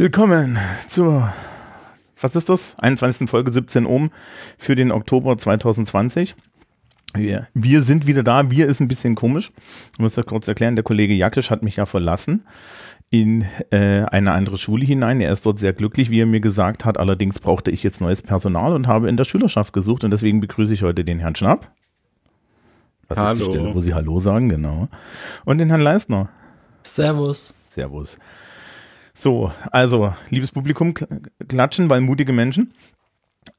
Willkommen zur, was ist das? 21. Folge 17 Ohm für den Oktober 2020. Wir, wir sind wieder da. Wir ist ein bisschen komisch. Ich muss das kurz erklären. Der Kollege Jakisch hat mich ja verlassen in äh, eine andere Schule hinein. Er ist dort sehr glücklich, wie er mir gesagt hat. Allerdings brauchte ich jetzt neues Personal und habe in der Schülerschaft gesucht und deswegen begrüße ich heute den Herrn Schnapp. Das ist die Hallo. Stelle, wo Sie Hallo sagen, genau. Und den Herrn Leistner. Servus. Servus. So, also, liebes Publikum, kl- klatschen, weil mutige Menschen.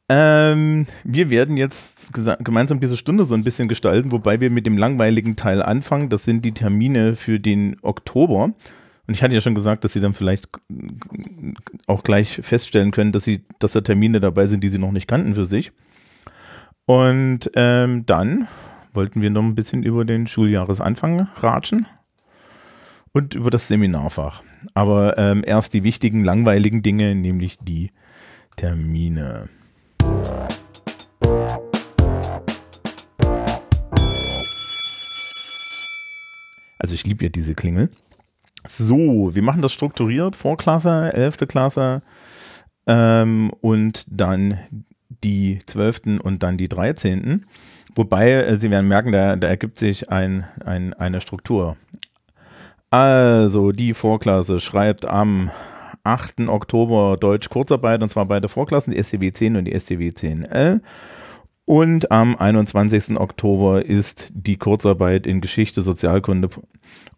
Ähm, wir werden jetzt gemeinsam diese Stunde so ein bisschen gestalten, wobei wir mit dem langweiligen Teil anfangen. Das sind die Termine für den Oktober. Und ich hatte ja schon gesagt, dass Sie dann vielleicht auch gleich feststellen können, dass, Sie, dass da Termine dabei sind, die Sie noch nicht kannten für sich. Und ähm, dann wollten wir noch ein bisschen über den Schuljahresanfang ratschen und über das Seminarfach. Aber ähm, erst die wichtigen, langweiligen Dinge, nämlich die Termine. Also ich liebe ja diese Klingel. So, wir machen das strukturiert. Vorklasse, 11. Klasse ähm, und dann die 12. und dann die 13. Wobei, äh, Sie werden merken, da, da ergibt sich ein, ein, eine Struktur. Also, die Vorklasse schreibt am 8. Oktober Deutsch Kurzarbeit, und zwar beide Vorklassen, die STW 10 und die STW 10L. Und am 21. Oktober ist die Kurzarbeit in Geschichte, Sozialkunde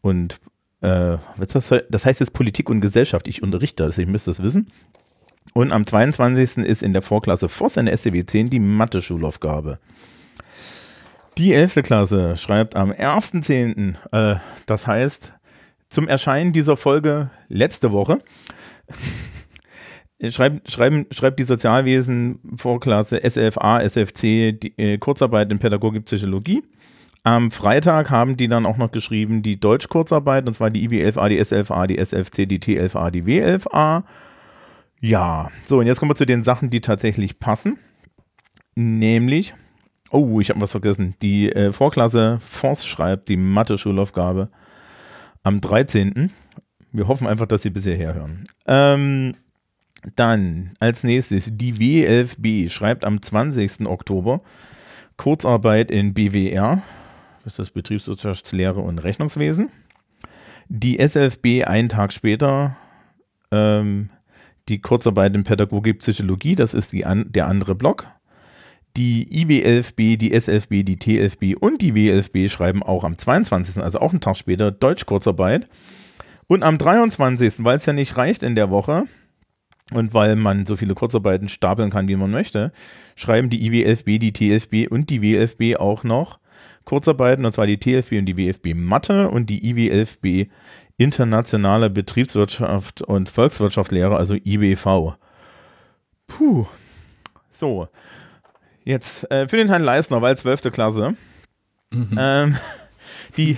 und äh, das, das heißt jetzt Politik und Gesellschaft. Ich unterrichte das, ich müsste das wissen. Und am 22. ist in der Vorklasse Voss in der STW 10 die Mathe-Schulaufgabe. Die 11. Klasse schreibt am 1.10., äh, das heißt zum Erscheinen dieser Folge letzte Woche, schreibt, schreiben, schreibt die Sozialwesen Vorklasse SFA, SFC die äh, Kurzarbeit in Pädagogik Psychologie. Am Freitag haben die dann auch noch geschrieben die Deutsch-Kurzarbeit, und zwar die IW11A, die SLFA, die SFC, die T11A, die W11A. Ja, so, und jetzt kommen wir zu den Sachen, die tatsächlich passen. Nämlich, oh, ich habe was vergessen. Die äh, Vorklasse Force schreibt die Mathe-Schulaufgabe am 13. Wir hoffen einfach, dass Sie bisher herhören. Ähm, dann als nächstes die W11B schreibt am 20. Oktober Kurzarbeit in BWR, das ist das Betriebswirtschaftslehre und Rechnungswesen. Die SFB einen Tag später ähm, die Kurzarbeit in Pädagogik Psychologie, das ist an, der andere Block. Die IW11B, die SFB, die T11B und die W11B schreiben auch am 22., also auch einen Tag später, Deutsch-Kurzarbeit. Und am 23., weil es ja nicht reicht in der Woche und weil man so viele Kurzarbeiten stapeln kann, wie man möchte, schreiben die IW11B, die T11B und die W11B auch noch Kurzarbeiten, und zwar die T11B und die WFB Mathe und die IW11B Internationale Betriebswirtschaft und Volkswirtschaftslehre, also IBV. Puh. So. Jetzt äh, für den Herrn Leisner, weil 12. Klasse. Ähm, die,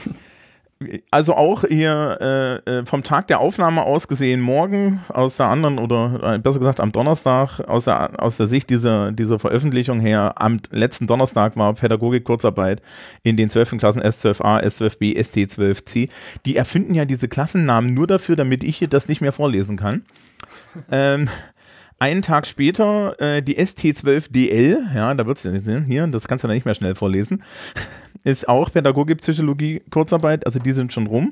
also auch hier äh, äh, vom Tag der Aufnahme aus gesehen, morgen aus der anderen oder äh, besser gesagt am Donnerstag, aus der, aus der Sicht dieser, dieser Veröffentlichung her, am letzten Donnerstag war Pädagogik-Kurzarbeit in den 12. Klassen S12a, S12b, ST12c. Die erfinden ja diese Klassennamen nur dafür, damit ich hier das nicht mehr vorlesen kann. ähm, einen Tag später äh, die ST12DL, ja, da wird es hier, das kannst du dann nicht mehr schnell vorlesen, ist auch Pädagogik, Psychologie, Kurzarbeit, also die sind schon rum.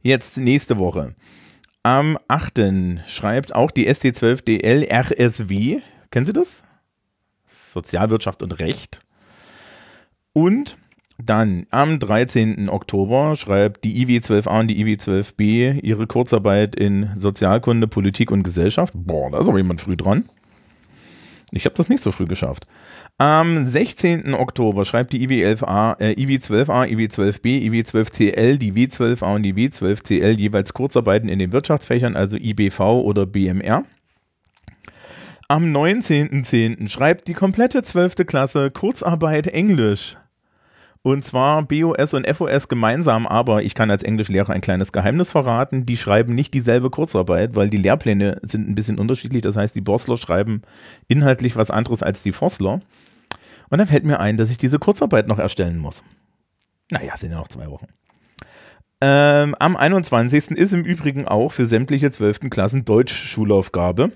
Jetzt nächste Woche. Am 8. schreibt auch die ST12DL RSW, kennen Sie das? Sozialwirtschaft und Recht. Und dann am 13. Oktober schreibt die IW12A und die IW12B ihre Kurzarbeit in Sozialkunde, Politik und Gesellschaft. Boah, da ist aber jemand früh dran. Ich habe das nicht so früh geschafft. Am 16. Oktober schreibt die IW11A, äh, IW12A, IW12B, IW12CL, die W12A und die W12CL jeweils Kurzarbeiten in den Wirtschaftsfächern, also IBV oder BMR. Am 19.10. schreibt die komplette 12. Klasse Kurzarbeit Englisch. Und zwar BOS und FOS gemeinsam, aber ich kann als Englischlehrer ein kleines Geheimnis verraten. Die schreiben nicht dieselbe Kurzarbeit, weil die Lehrpläne sind ein bisschen unterschiedlich. Das heißt, die Borsler schreiben inhaltlich was anderes als die Vossler. Und dann fällt mir ein, dass ich diese Kurzarbeit noch erstellen muss. Naja, sind ja noch zwei Wochen. Ähm, am 21. ist im Übrigen auch für sämtliche 12. Klassen Deutsch-Schulaufgabe.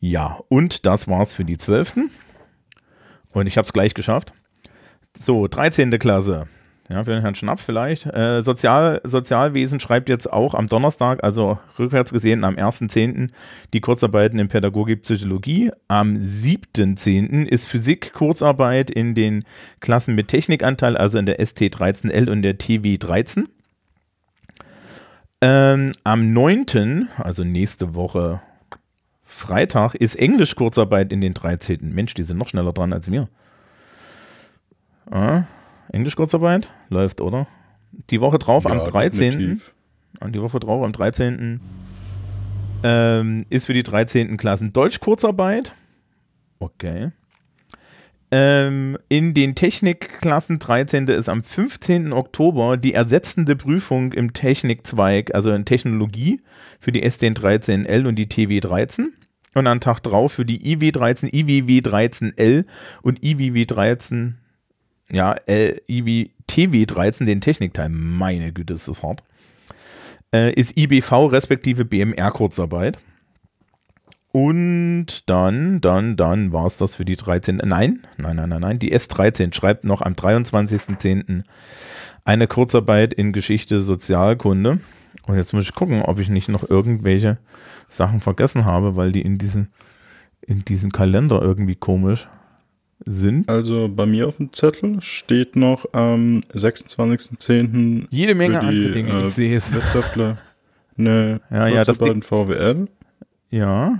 Ja, und das war's für die 12. Und ich habe es gleich geschafft. So, 13. Klasse. Ja, für den Herrn Schnapp vielleicht. Äh, Sozial, Sozialwesen schreibt jetzt auch am Donnerstag, also rückwärts gesehen am 1.10. die Kurzarbeiten in Pädagogik, Psychologie. Am 7.10. ist Physik Kurzarbeit in den Klassen mit Technikanteil, also in der ST13L und der TW13. Ähm, am 9., also nächste Woche Freitag, ist Englisch Kurzarbeit in den 13. Mensch, die sind noch schneller dran als wir. Ah, Englisch Kurzarbeit läuft, oder? Die Woche drauf Ja, am 13. definitiv. An die Woche drauf am 13. Ähm, ist für die 13. Klassen Deutsch Kurzarbeit. Okay. Ähm, in den Technikklassen 13. ist am 15. Oktober die ersetzende Prüfung im Technikzweig, also in Technologie, für die SDN 13L und die TW 13. Und am Tag drauf für die IW 13, IWW 13L und IWW 13, ja, L, IW, TW 13, den Technikteil. Meine Güte, ist das hart. Äh, ist IBV respektive BMR Kurzarbeit. Und dann, dann, dann war es das für die 13. Nein, nein, nein, nein, nein. Die S13 schreibt noch am 23.10. eine Kurzarbeit in Geschichte Sozialkunde. Und jetzt muss ich gucken, ob ich nicht noch irgendwelche Sachen vergessen habe, weil die in diesem, in diesem Kalender irgendwie komisch sind. Also bei mir auf dem Zettel steht noch am 26.10. Jede Menge die, andere Dinge, äh, ich sehe es. Wirtschaftler eine Ja, ja, das Kurzarbeit in VWL Ja.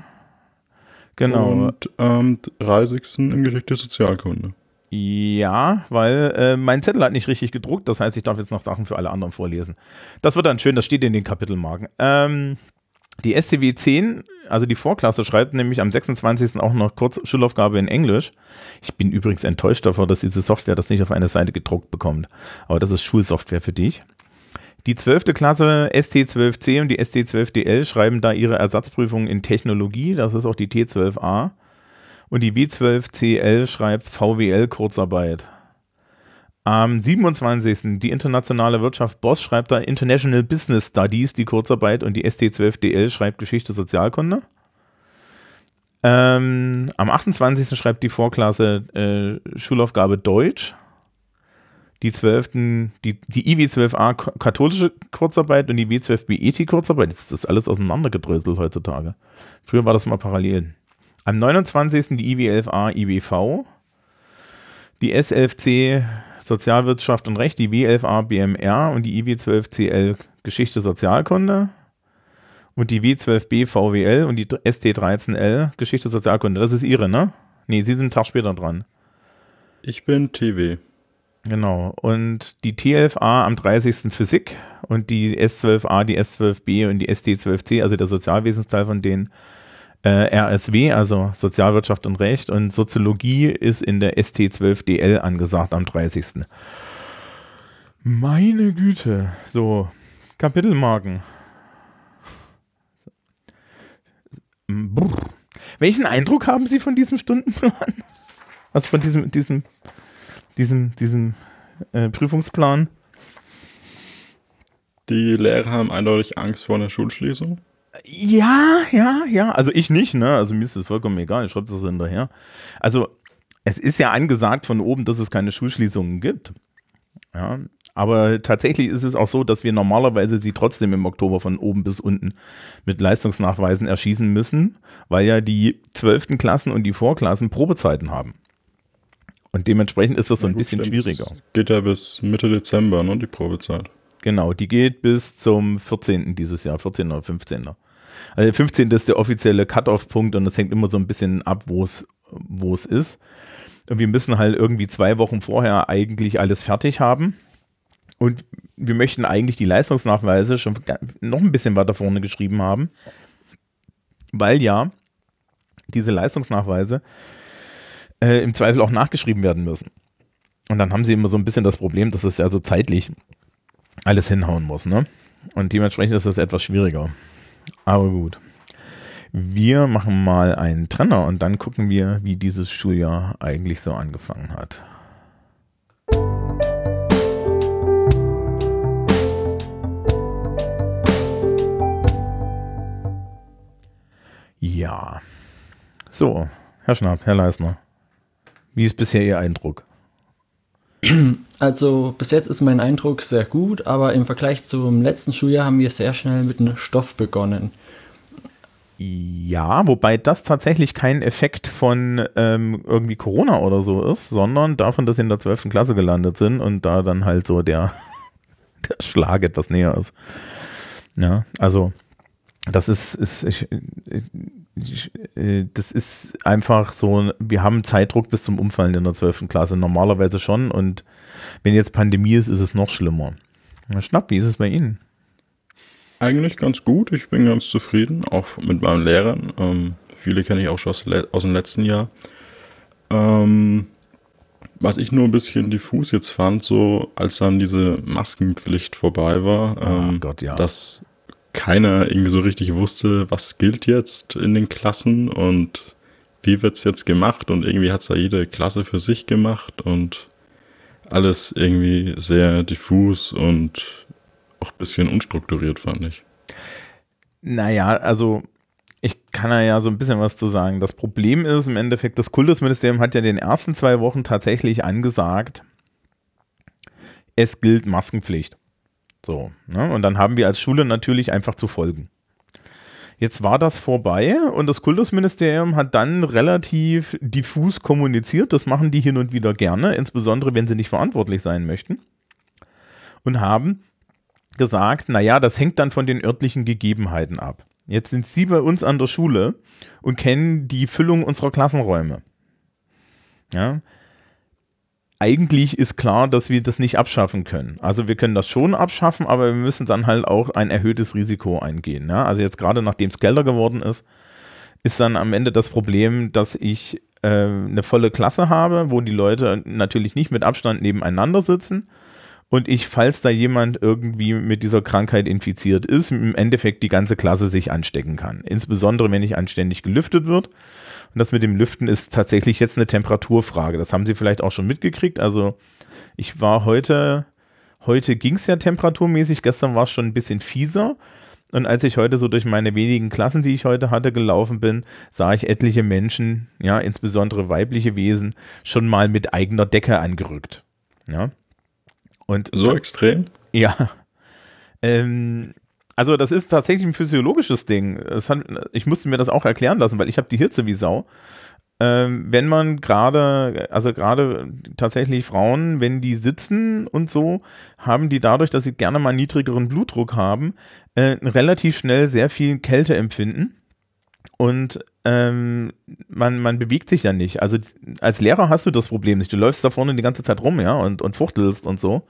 Genau. und am 30. in Geschichte Sozialkunde. Ja, weil äh, mein Zettel hat nicht richtig gedruckt, das heißt, ich darf jetzt noch Sachen für alle anderen vorlesen. Das wird dann schön, das steht in den Kapitelmarken. Ähm, die SCW 10, also die Vorklasse, schreibt nämlich am 26. auch noch kurz Schulaufgabe in Englisch. Ich bin übrigens enttäuscht davor, dass diese Software das nicht auf eine Seite gedruckt bekommt. Aber das ist Schulsoftware für dich. Die 12. Klasse ST12C und die ST12DL schreiben da ihre Ersatzprüfung in Technologie. Das ist auch die T12A. Und die W12CL schreibt VWL Kurzarbeit. Am 27. die internationale Wirtschaft Boss schreibt da International Business Studies, die Kurzarbeit, und die ST12DL schreibt Geschichte Sozialkunde. Ähm, am 28. schreibt die Vorklasse äh, Schulaufgabe Deutsch. Die 12. die, die IW12A K- katholische Kurzarbeit und die W12B Ethik Kurzarbeit. Das ist alles auseinandergedröselt heutzutage. Früher war das mal parallel. Am 29. die IW11A IBV, die S11C Sozialwirtschaft und Recht, die W11A BMR und die IW12CL Geschichte Sozialkunde und die W12B VWL und die ST13L Geschichte Sozialkunde. Das ist ihre, ne? Nee, sie sind einen Tag später dran. Ich bin TW. Genau. Und die T11A am 30. Physik und die S12A, die S12B und die SD12C, also der Sozialwesensteil von denen, äh, RSW, also Sozialwirtschaft und Recht und Soziologie ist in der ST12DL angesagt am 30. Meine Güte. So, Kapitelmarken. Brr. Welchen Eindruck haben Sie von diesem Stundenplan? Also von diesem, diesem, diesem, diesem äh, Prüfungsplan? Die Lehrer haben eindeutig Angst vor einer Schulschließung. Ja, ja, ja. Also ich nicht, ne? Also mir ist es vollkommen egal. Ich schreibe das hinterher. Also es ist ja angesagt von oben, dass es keine Schulschließungen gibt. Ja. Aber tatsächlich ist es auch so, dass wir normalerweise sie trotzdem im Oktober von oben bis unten mit Leistungsnachweisen erschießen müssen, weil ja die zwölften Klassen und die Vorklassen Probezeiten haben. Und dementsprechend ist das so ein Ja, gut, bisschen schwieriger. Das Geht ja bis Mitte Dezember, ne, die Probezeit. Genau, die geht bis zum 14. dieses Jahr, 14. oder 15. Also der 15. ist der offizielle Cut-Off-Punkt und das hängt immer so ein bisschen ab, wo es wo es ist. Und wir müssen halt irgendwie zwei Wochen vorher eigentlich alles fertig haben. Und wir möchten eigentlich die Leistungsnachweise schon noch ein bisschen weiter vorne geschrieben haben, weil ja diese Leistungsnachweise äh, im Zweifel auch nachgeschrieben werden müssen. Und dann haben sie immer so ein bisschen das Problem, dass es ja so zeitlich alles hinhauen muss. Ne? Und dementsprechend ist das etwas schwieriger. Aber gut. Wir machen mal einen Trenner und dann gucken wir, wie dieses Schuljahr eigentlich so angefangen hat. Ja. So, Herr Schnapp, Herr Leisner, wie ist bisher Ihr Eindruck? Also bis jetzt ist mein Eindruck sehr gut, aber im Vergleich zum letzten Schuljahr haben wir sehr schnell mit einem Stoff begonnen. Ja, wobei das tatsächlich kein Effekt von ähm, irgendwie Corona oder so ist, sondern davon, dass sie in der 12. Klasse gelandet sind und da dann halt so der, der Schlag etwas näher ist. Ja, also das ist, ist ich, ich, das ist einfach so, wir haben Zeitdruck bis zum Umfallen in der 12. Klasse, normalerweise schon und wenn jetzt Pandemie ist, ist es noch schlimmer. Schnapp, wie ist es bei Ihnen? Eigentlich ganz gut. Ich bin ganz zufrieden, auch mit meinen Lehrern. Ähm, viele kenne ich auch schon aus, aus dem letzten Jahr. Ähm, was ich nur ein bisschen diffus jetzt fand, so als dann diese Maskenpflicht vorbei war, oh ähm, Gott, ja. dass keiner irgendwie so richtig wusste, was gilt jetzt in den Klassen und wie wird es jetzt gemacht und irgendwie hat es da jede Klasse für sich gemacht und alles irgendwie sehr diffus und auch ein bisschen unstrukturiert, fand ich. Naja, also ich kann da ja so ein bisschen was zu sagen. Das Problem ist im Endeffekt, das Kultusministerium hat ja den ersten zwei Wochen tatsächlich angesagt, es gilt Maskenpflicht. So, ne? Und dann haben wir als Schule natürlich einfach zu folgen. Jetzt war das vorbei und das Kultusministerium hat dann relativ diffus kommuniziert. Das machen die hin und wieder gerne, insbesondere wenn sie nicht verantwortlich sein möchten. Und haben gesagt, naja, das hängt dann von den örtlichen Gegebenheiten ab. Jetzt sind Sie bei uns an der Schule und kennen die Füllung unserer Klassenräume. Ja. Eigentlich ist klar, dass wir das nicht abschaffen können. Also wir können das schon abschaffen, aber wir müssen dann halt auch ein erhöhtes Risiko eingehen. Ja. Also jetzt gerade nachdem es Gelder geworden ist, ist dann am Ende das Problem, dass ich äh, eine volle Klasse habe, wo die Leute natürlich nicht mit Abstand nebeneinander sitzen, und ich, falls da jemand irgendwie mit dieser Krankheit infiziert ist, im Endeffekt die ganze Klasse sich anstecken kann. Insbesondere, wenn nicht anständig gelüftet wird. Und das mit dem Lüften ist tatsächlich jetzt eine Temperaturfrage. Das haben Sie vielleicht auch schon mitgekriegt. Also ich war heute, heute ging es ja temperaturmäßig, gestern war es schon ein bisschen fieser. Und als ich heute so durch meine wenigen Klassen, die ich heute hatte, gelaufen bin, sah ich etliche Menschen, ja, insbesondere weibliche Wesen, schon mal mit eigener Decke angerückt. Ja. Und so extrem? Ja. Ähm, also das ist tatsächlich ein physiologisches Ding. Hat, ich musste mir das auch erklären lassen, weil ich habe die Hitze wie Sau. Ähm, wenn man gerade, also gerade tatsächlich Frauen, wenn die sitzen und so, haben die dadurch, dass sie gerne mal niedrigeren Blutdruck haben, äh, relativ schnell sehr viel Kälte empfinden. Und ähm, man, man bewegt sich ja nicht. Also als Lehrer hast du das Problem nicht. Du läufst da vorne die ganze Zeit rum, ja, und, und fuchtelst und so.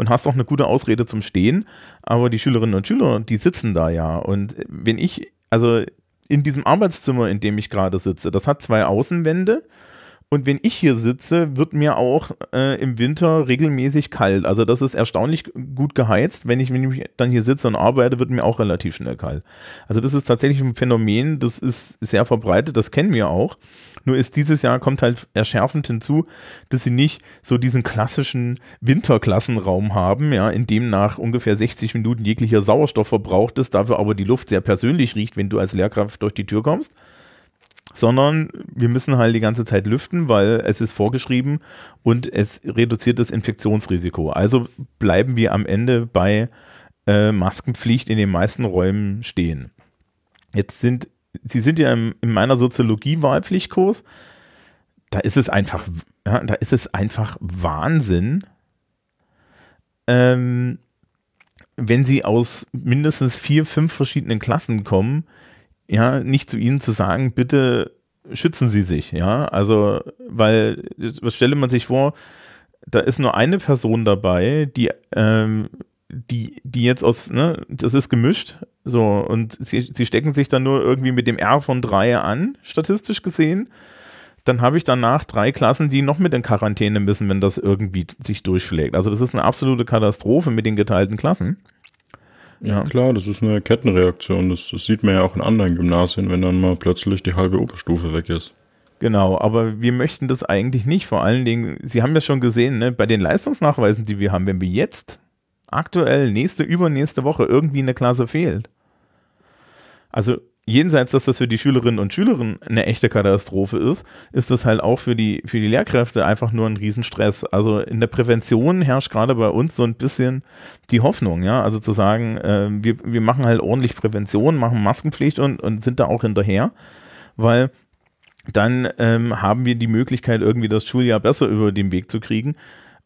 Und hast auch eine gute Ausrede zum Stehen. Aber die Schülerinnen und Schüler, die sitzen da ja. Und wenn ich, also in diesem Arbeitszimmer, in dem ich gerade sitze, das hat zwei Außenwände und wenn ich hier sitze, wird mir auch äh, im Winter regelmäßig kalt. Also das ist erstaunlich gut geheizt. Wenn ich, wenn ich dann hier sitze und arbeite, wird mir auch relativ schnell kalt. Also das ist tatsächlich ein Phänomen, das ist sehr verbreitet, das kennen wir auch. Nur ist dieses Jahr kommt halt erschärfend hinzu, dass sie nicht so diesen klassischen Winterklassenraum haben, ja, in dem nach ungefähr 60 Minuten jeglicher Sauerstoff verbraucht ist, dafür aber die Luft sehr persönlich riecht, wenn du als Lehrkraft durch die Tür kommst sondern wir müssen halt die ganze Zeit lüften, weil es ist vorgeschrieben und es reduziert das Infektionsrisiko. Also bleiben wir am Ende bei äh, Maskenpflicht in den meisten Räumen stehen. Jetzt sind, Sie sind ja im, in meiner Soziologie-Wahlpflichtkurs, da ist es einfach, ja, da ist es einfach Wahnsinn, ähm, wenn Sie aus mindestens vier, fünf verschiedenen Klassen kommen, ja, nicht zu ihnen zu sagen, bitte schützen Sie sich, ja, also, weil, was stelle man sich vor, da ist nur eine Person dabei, die, ähm, die, die jetzt aus, ne, das ist gemischt, so, und sie, sie stecken sich dann nur irgendwie mit dem R von drei an, statistisch gesehen. Dann habe ich danach drei Klassen, die noch mit in Quarantäne müssen, wenn das irgendwie sich durchschlägt. Also das ist eine absolute Katastrophe mit den geteilten Klassen. Ja, klar, das ist eine Kettenreaktion. Das, das sieht man ja auch in anderen Gymnasien, wenn dann mal plötzlich die halbe Oberstufe weg ist. Genau, aber wir möchten das eigentlich nicht. Vor allen Dingen, Sie haben ja schon gesehen, ne, bei den Leistungsnachweisen, die wir haben, wenn wir jetzt aktuell nächste, übernächste Woche irgendwie eine Klasse fehlt. Also jenseits, dass das für die Schülerinnen und Schüler eine echte Katastrophe ist, ist das halt auch für die, für die Lehrkräfte einfach nur ein Riesenstress. Also in der Prävention herrscht gerade bei uns so ein bisschen die Hoffnung, ja, also zu sagen, äh, wir, wir machen halt ordentlich Prävention, machen Maskenpflicht und, und sind da auch hinterher, weil dann ähm, haben wir die Möglichkeit, irgendwie das Schuljahr besser über den Weg zu kriegen.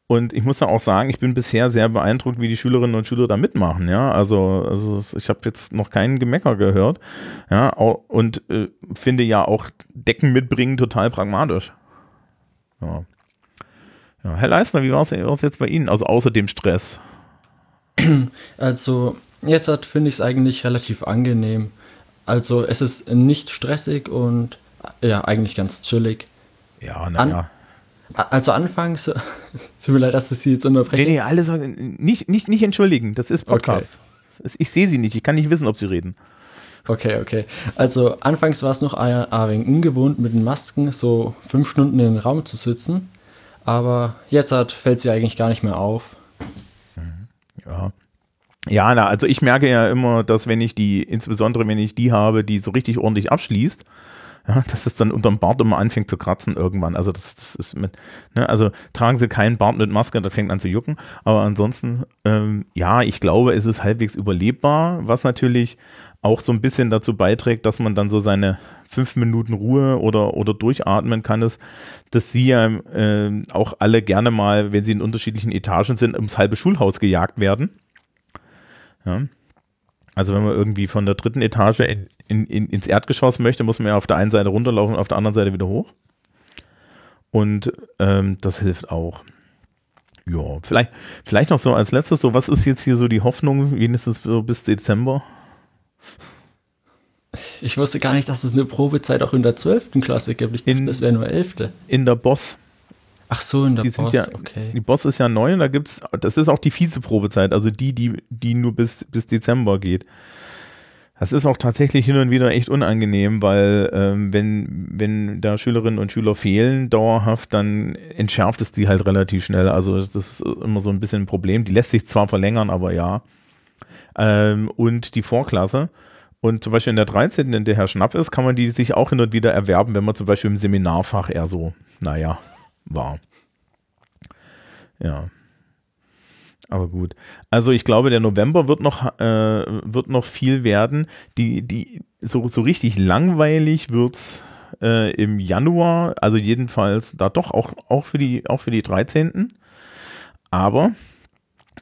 Und ich muss da auch sagen, ich bin bisher sehr beeindruckt, wie die Schülerinnen und Schüler da mitmachen. Ja, also, also ich habe jetzt noch keinen Gemecker gehört. Ja, und äh, finde ja auch Decken mitbringen total pragmatisch. Ja. ja Herr Leisner, wie war es jetzt bei Ihnen? Also außer dem Stress. Also, jetzt finde ich es eigentlich relativ angenehm. Also, es ist nicht stressig und ja, eigentlich ganz chillig. Ja, naja. Also anfangs, tut mir leid, dass ich Sie jetzt unterbreche. Nee, nee, alle sagen, nicht, nicht, nicht entschuldigen, das ist Podcast. Okay. Ich sehe Sie nicht, ich kann nicht wissen, ob Sie reden. Okay, okay. Also anfangs war es noch ein, wenig ungewohnt, mit den Masken so fünf Stunden in den Raum zu sitzen. Aber jetzt hat, fällt sie eigentlich gar nicht mehr auf. Ja. Ja, na, also ich merke ja immer, dass wenn ich die, insbesondere wenn ich die habe, die so richtig ordentlich abschließt, ja, dass es dann unterm Bart immer anfängt zu kratzen irgendwann. Also das, das ist mit, ne, also tragen Sie keinen Bart mit Maske, das fängt an zu jucken. Aber ansonsten, ähm, ja, ich glaube, es ist halbwegs überlebbar, was natürlich auch so ein bisschen dazu beiträgt, dass man dann so seine fünf Minuten Ruhe oder, oder durchatmen kann, ist, dass sie ja äh, auch alle gerne mal, wenn sie in unterschiedlichen Etagen sind, ums halbe Schulhaus gejagt werden. Ja. Also wenn man irgendwie von der dritten Etage in, in, in, ins Erdgeschoss möchte, muss man ja auf der einen Seite runterlaufen, auf der anderen Seite wieder hoch. Und ähm, das hilft auch. Ja, vielleicht, vielleicht noch so als letztes, so was ist jetzt hier so die Hoffnung, wenigstens so bis Dezember? Ich wusste gar nicht, dass es eine Probezeit auch in der 12. Klasse gibt. Ich dachte, das wäre nur 11. In der Boss. Ach so, in der die Boss, ja, okay. Die Boss ist ja neu und da gibt's, das ist auch die fiese Probezeit, also die, die, die nur bis, bis Dezember geht. Das ist auch tatsächlich hin und wieder echt unangenehm, weil ähm, wenn, wenn da Schülerinnen und Schüler fehlen dauerhaft, dann entschärft es die halt relativ schnell. Also das ist immer so ein bisschen ein Problem. Die lässt sich zwar verlängern, aber ja. Ähm, und die Vorklasse. Und zum Beispiel in der 13., in der Herr Schnapp ist, kann man die sich auch hin und wieder erwerben, wenn man zum Beispiel im Seminarfach eher so, naja, war. Ja. Aber gut. Also ich glaube, der November wird noch, äh, wird noch viel werden. Die, die, so, so richtig langweilig wird es äh, im Januar, also jedenfalls da doch auch, auch, für, die, auch für die 13. Aber,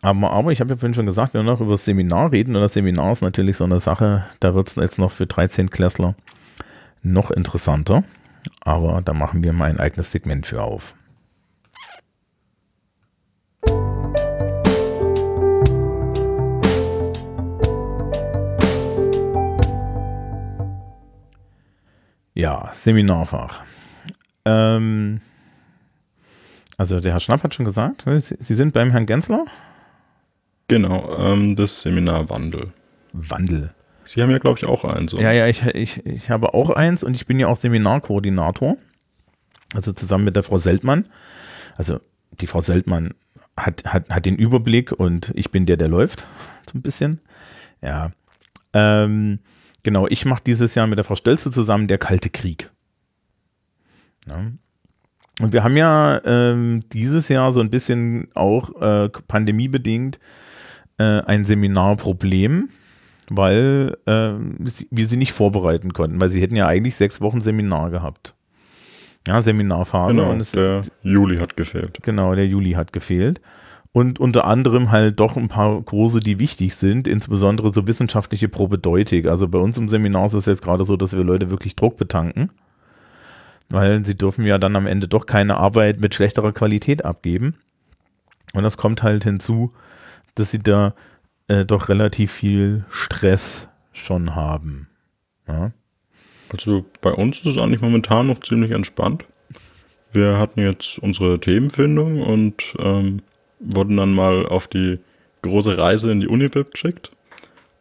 aber, aber ich habe ja vorhin schon gesagt, wir werden noch über das Seminar reden und das Seminar ist natürlich so eine Sache, da wird es jetzt noch für 13 Klässler noch interessanter. Aber da machen wir mal ein eigenes Segment für auf. Ja, Seminarfach. Ähm, also der Herr Schnapp hat schon gesagt, Sie sind beim Herrn Gensler? Genau, ähm, das Seminar Wandel. Wandel. Sie haben ja, glaube ich, auch eins. Ja, ja, ich, ich, ich habe auch eins und ich bin ja auch Seminarkoordinator. Also zusammen mit der Frau Seltmann. Also die Frau Seltmann hat, hat, hat den Überblick und ich bin der, der läuft. So ein bisschen. Ja. Ähm, Genau, ich mache dieses Jahr mit der Frau Stölze zusammen der Kalte Krieg. Ja. Und wir haben ja ähm, dieses Jahr so ein bisschen auch äh, pandemiebedingt äh, ein Seminarproblem, weil äh, wir sie nicht vorbereiten konnten, weil sie hätten ja eigentlich sechs Wochen Seminar gehabt. Ja, Seminarphase. Genau, und es, der Juli hat gefehlt. Genau, der Juli hat gefehlt und unter anderem halt doch ein paar Kurse, die wichtig sind, insbesondere so wissenschaftliche Probedeutik. Also bei uns im Seminar ist es jetzt gerade so, dass wir Leute wirklich Druck betanken, weil sie dürfen ja dann am Ende doch keine Arbeit mit schlechterer Qualität abgeben. Und das kommt halt hinzu, dass sie da äh, doch relativ viel Stress schon haben. Ja. Also bei uns ist es eigentlich momentan noch ziemlich entspannt. Wir hatten jetzt unsere Themenfindung und ähm, wurden dann mal auf die große Reise in die Unibib geschickt,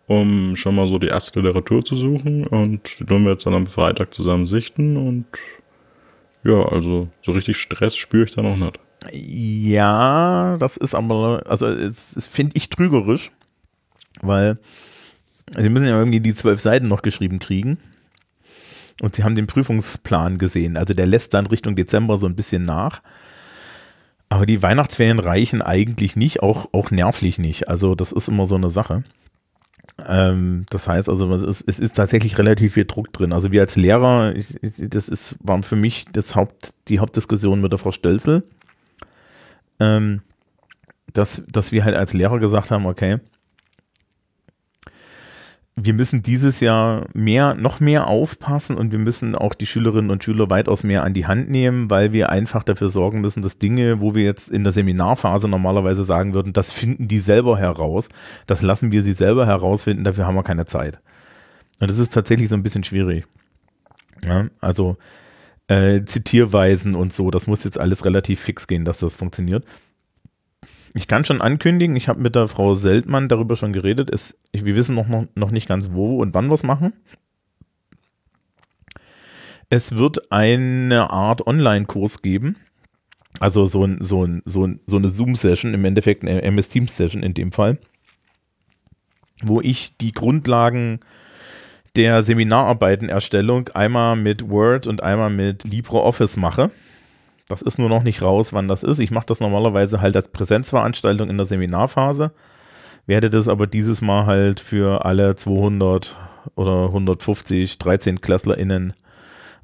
um schon mal so die erste Literatur zu suchen. Und die tun wir jetzt dann am Freitag zusammen sichten. Und ja, also so richtig Stress spüre ich da noch nicht. Ja, das ist aber, also es, es finde ich trügerisch, weil sie müssen ja irgendwie die zwölf Seiten noch geschrieben kriegen. und sie haben den Prüfungsplan gesehen. Also der lässt dann Richtung Dezember so ein bisschen nach. Aber die Weihnachtsferien reichen eigentlich nicht, auch, auch nervlich nicht. Also das ist immer so eine Sache. Ähm, das heißt also, es ist, es ist, tatsächlich relativ viel Druck drin. Also wir als Lehrer, ich, das ist, war für mich das Haupt, die Hauptdiskussion mit der Frau Stölzel, ähm, dass, dass wir halt als Lehrer gesagt haben, okay, wir müssen dieses Jahr mehr, noch mehr aufpassen und wir müssen auch die Schülerinnen und Schüler weitaus mehr an die Hand nehmen, weil wir einfach dafür sorgen müssen, dass Dinge, wo wir jetzt in der Seminarphase normalerweise sagen würden, das finden die selber heraus, das lassen wir sie selber herausfinden, dafür haben wir keine Zeit. Und das ist tatsächlich so ein bisschen schwierig. Ja, also äh, Zitierweisen und so, das muss jetzt alles relativ fix gehen, dass das funktioniert. Ich kann schon ankündigen, ich habe mit der Frau Seltmann darüber schon geredet. Es, wir wissen noch, noch, noch nicht ganz, wo und wann wir es machen. Es wird eine Art Online-Kurs geben. Also so, ein, so, ein, so, ein, so eine Zoom-Session, im Endeffekt eine MS Teams-Session in dem Fall, wo ich die Grundlagen der Seminararbeitenerstellung einmal mit Word und einmal mit LibreOffice mache das ist nur noch nicht raus, wann das ist. Ich mache das normalerweise halt als Präsenzveranstaltung in der Seminarphase, werde das aber dieses Mal halt für alle 200 oder 150 13-KlässlerInnen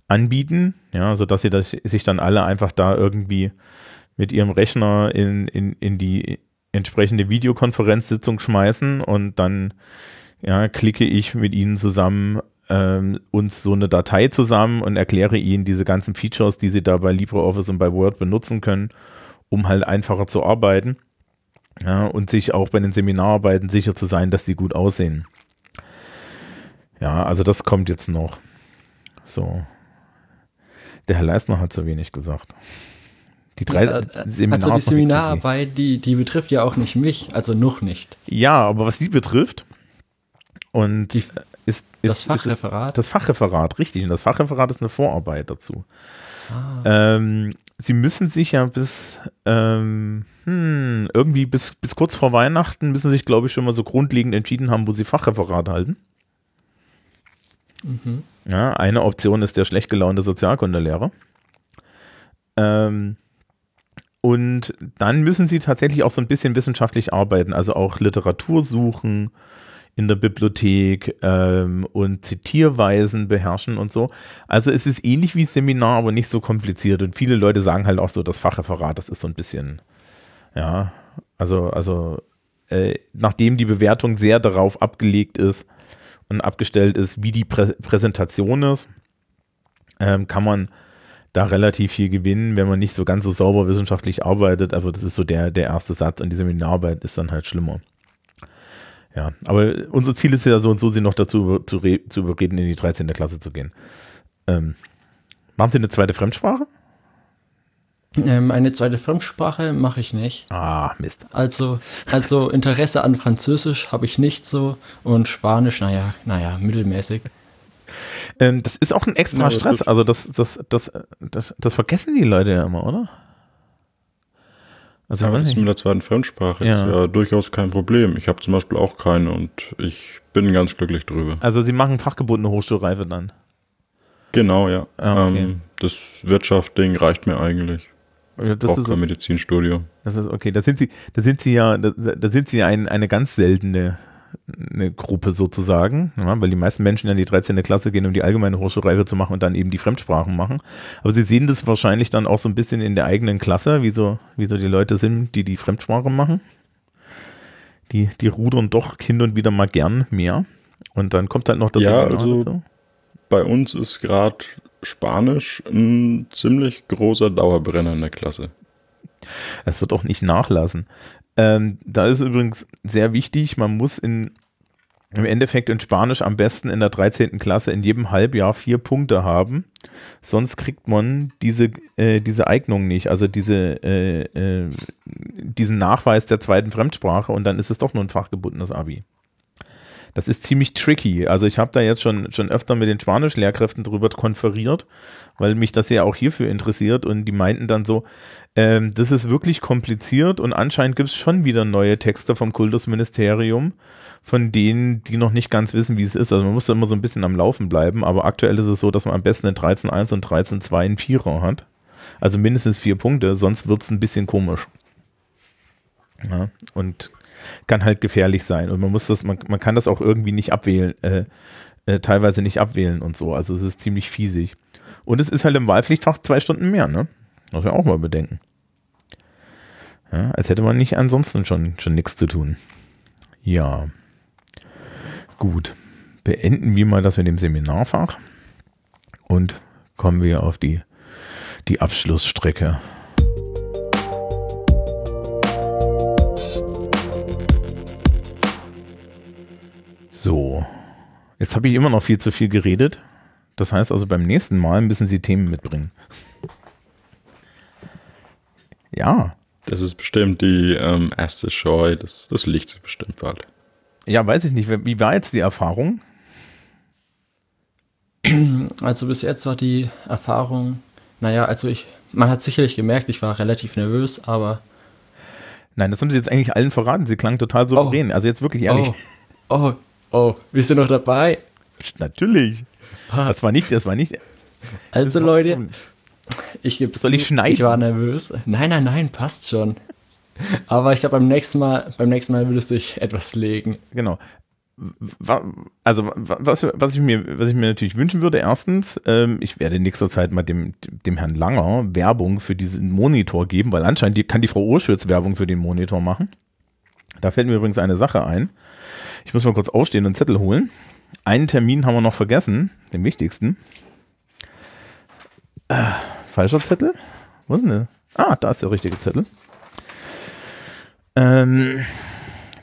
anbieten, ja, sodass sie das, sich dann alle einfach da irgendwie mit ihrem Rechner in, in, in die entsprechende Videokonferenzsitzung schmeißen und dann ja, klicke ich mit ihnen zusammen ähm, uns so eine Datei zusammen und erkläre ihnen diese ganzen Features, die sie da bei LibreOffice und bei Word benutzen können, um halt einfacher zu arbeiten. Ja, und sich auch bei den Seminararbeiten sicher zu sein, dass die gut aussehen. Ja, also das kommt jetzt noch. So. Der Herr Leisner hat zu wenig gesagt. Die drei ja, Seminare Also die Seminararbeit, die, die betrifft ja auch nicht mich, also noch nicht. Ja, aber was sie betrifft, und die, ist, ist, das Fachreferat? Ist das Fachreferat, richtig. Und das Fachreferat ist eine Vorarbeit dazu. Ah. Ähm, sie müssen sich ja bis ähm, hm, irgendwie bis, bis kurz vor Weihnachten müssen sich, glaube ich, schon mal so grundlegend entschieden haben, wo sie Fachreferat halten. Mhm. Ja, eine Option ist der schlecht gelaunte Sozialkundelehrer. Ähm, und dann müssen sie tatsächlich auch so ein bisschen wissenschaftlich arbeiten, also auch Literatur suchen in der Bibliothek ähm, und Zitierweisen beherrschen und so. Also es ist ähnlich wie Seminar, aber nicht so kompliziert. Und viele Leute sagen halt auch so, das Fachreferat, das ist so ein bisschen, ja, also, also äh, nachdem die Bewertung sehr darauf abgelegt ist und abgestellt ist, wie die Prä Präsentation ist, ähm, kann man da relativ viel gewinnen, wenn man nicht so ganz so sauber wissenschaftlich arbeitet. Also das ist so der, der erste Satz und die Seminararbeit ist dann halt schlimmer. Ja, aber unser Ziel ist ja so und so, sie noch dazu zu, zu überreden, in die 13. Klasse zu gehen. Ähm, machen Sie eine zweite Fremdsprache? Ähm, eine zweite Fremdsprache mache ich nicht. Ah, Mist. Also, also Interesse an Französisch habe ich nicht so und Spanisch, naja, naja, mittelmäßig. Ähm, das ist auch ein extra Stress. Also das, das, das, das, das vergessen die Leute ja immer, oder? Also ja, das mit der zweiten Fremdsprache ja. ist ja durchaus kein Problem. Ich habe zum Beispiel auch keine und ich bin ganz glücklich drüber. Also Sie machen fachgebundene Hochschulreife dann? Genau, ja. Ah, okay. ähm, das Wirtschaft-Ding reicht mir eigentlich. Ja, das auch ist kein Medizinstudium. Das ist okay. Da sind Sie, da sind Sie ja, da, da sind Sie ein, eine ganz seltene eine Gruppe sozusagen, ja, weil die meisten Menschen in die 13. Klasse gehen, um die allgemeine Hochschulreife zu machen und dann eben die Fremdsprachen machen. Aber sie sehen das wahrscheinlich dann auch so ein bisschen in der eigenen Klasse, wie so, wie so die Leute sind, die die Fremdsprache machen. Die, die rudern doch hin und wieder mal gern mehr. Und dann kommt halt noch das Ja, also dazu. bei uns ist gerade Spanisch ein ziemlich großer Dauerbrenner in der Klasse. Das wird auch nicht nachlassen. Ähm, da ist übrigens sehr wichtig, man muss in, im Endeffekt in Spanisch am besten in der 13. Klasse in jedem Halbjahr vier Punkte haben. Sonst kriegt man diese, äh, diese Eignung nicht, also diese, äh, äh, diesen Nachweis der zweiten Fremdsprache und dann ist es doch nur ein fachgebundenes Abi. Das ist ziemlich tricky. Also ich habe da jetzt schon, schon öfter mit den Spanisch-Lehrkräften drüber konferiert, weil mich das ja auch hierfür interessiert und die meinten dann so, ähm, das ist wirklich kompliziert und anscheinend gibt es schon wieder neue Texte vom Kultusministerium, von denen, die noch nicht ganz wissen, wie es ist. Also man muss da immer so ein bisschen am Laufen bleiben, aber aktuell ist es so, dass man am besten in 13.1 und 13.2 einen Vierer hat. Also mindestens vier Punkte, sonst wird es ein bisschen komisch. Ja, und kann halt gefährlich sein. Und man muss das, man, man kann das auch irgendwie nicht abwählen, äh, äh, teilweise nicht abwählen und so. Also es ist ziemlich fiesig. Und es ist halt im Wahlpflichtfach zwei Stunden mehr, ne? Muss man auch mal bedenken. Ja, als hätte man nicht ansonsten schon, schon nichts zu tun. Ja. Gut. Beenden wir mal das mit dem Seminarfach und kommen wir auf die, die Abschlussstrecke. So, jetzt habe ich immer noch viel zu viel geredet. Das heißt also, beim nächsten Mal müssen Sie Themen mitbringen. Ja. Das ist bestimmt die ähm, erste Scheu. Das, das liegt sich bestimmt bald. Ja, weiß ich nicht. Wie war jetzt die Erfahrung? Also bis jetzt war die Erfahrung, naja, also ich, man hat sicherlich gemerkt, ich war relativ nervös, aber. Nein, das haben Sie jetzt eigentlich allen verraten. Sie klangen total souverän. Oh. Also jetzt wirklich ehrlich. Oh, oh, oh, bist du noch dabei? Natürlich. Das war nicht, das war nicht. Also Leute, ich gebe Soll ich schneiden? Ich war nervös. Nein, nein, nein, passt schon. Aber ich glaube, beim nächsten Mal, beim nächsten Mal würde es sich etwas legen. Genau. Also, was, was, ich mir, was ich mir natürlich wünschen würde, erstens, ähm, ich werde in nächster Zeit mal dem, dem Herrn Langer Werbung für diesen Monitor geben, weil anscheinend kann die Frau Urschütz Werbung für den Monitor machen. Da fällt mir übrigens eine Sache ein. Ich muss mal kurz aufstehen und einen Zettel holen. Einen Termin haben wir noch vergessen, den wichtigsten. Äh, falscher Zettel? Wo ist denn der? Ah, da ist der richtige Zettel. Ähm,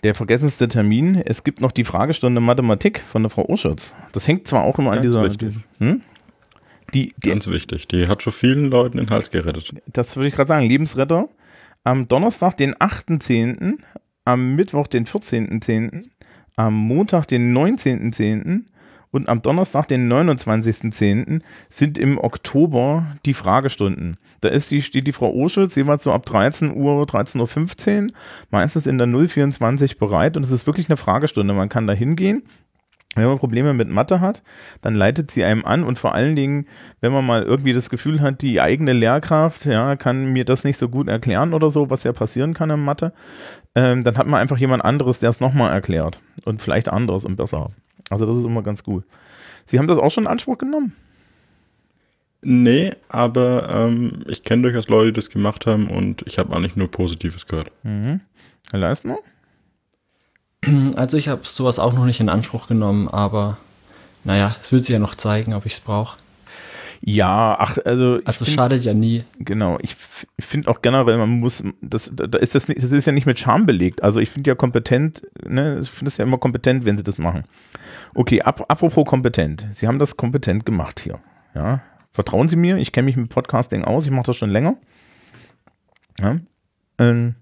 der vergessenste Termin. Es gibt noch die Fragestunde Mathematik von der Frau Urschutz. Das hängt zwar auch immer an dieser. Diesen, hm? die, die, Ganz wichtig. Die hat schon vielen Leuten den Hals gerettet. Das würde ich gerade sagen. Lebensretter. Am Donnerstag, den 8.10., am Mittwoch, den 14.10., am Montag, den 19.10. und am Donnerstag, den 29.10. sind im Oktober die Fragestunden. Da ist die, steht die Frau Oschütz jeweils so ab 13 Uhr, 13.15 Uhr, meistens in der 024 bereit und es ist wirklich eine Fragestunde. Man kann da hingehen wenn man Probleme mit Mathe hat, dann leitet sie einem an und vor allen Dingen, wenn man mal irgendwie das Gefühl hat, die eigene Lehrkraft, ja, kann mir das nicht so gut erklären oder so, was ja passieren kann in Mathe, ähm, dann hat man einfach jemand anderes, der es nochmal erklärt und vielleicht anderes und besser. Also das ist immer ganz gut. Sie haben das auch schon in Anspruch genommen? Nee, aber ähm, ich kenne durchaus Leute, die das gemacht haben und ich habe eigentlich nur Positives gehört. Mhm. Herr Leistner? Also ich habe sowas auch noch nicht in Anspruch genommen, aber naja, es wird sich ja noch zeigen, ob ich es brauche. Ja, ach, also. Also find, schadet ja nie. Genau, ich finde auch generell, man muss, das, da ist das, nicht, das ist ja nicht mit Charme belegt. Also ich finde ja kompetent, ne, ich finde es ja immer kompetent, wenn sie das machen. Okay, ap apropos kompetent. Sie haben das kompetent gemacht hier. Ja. Vertrauen Sie mir, ich kenne mich mit Podcasting aus, ich mache das schon länger. Ja. Ähm,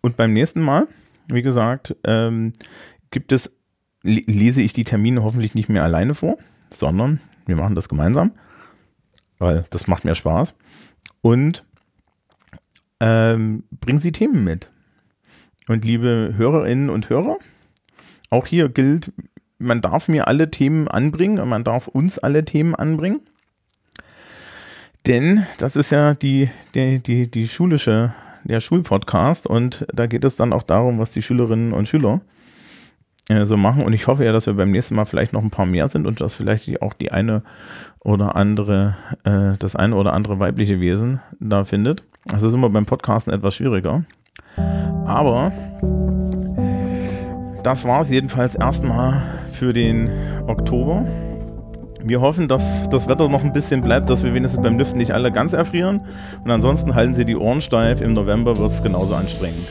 und beim nächsten Mal wie gesagt, ähm, gibt es, lese ich die Termine hoffentlich nicht mehr alleine vor, sondern wir machen das gemeinsam, weil das macht mir Spaß. Und ähm, bringen Sie Themen mit. Und liebe Hörerinnen und Hörer, auch hier gilt, man darf mir alle Themen anbringen und man darf uns alle Themen anbringen. Denn das ist ja die, die, die, die schulische der Schulpodcast und da geht es dann auch darum, was die Schülerinnen und Schüler äh, so machen. Und ich hoffe ja, dass wir beim nächsten Mal vielleicht noch ein paar mehr sind und dass vielleicht auch die eine oder andere, äh, das eine oder andere weibliche Wesen da findet. Das ist immer beim Podcasten etwas schwieriger. Aber das war es jedenfalls erstmal für den Oktober. Wir hoffen, dass das Wetter noch ein bisschen bleibt, dass wir wenigstens beim Lüften nicht alle ganz erfrieren. Und ansonsten halten Sie die Ohren steif. Im November wird es genauso anstrengend.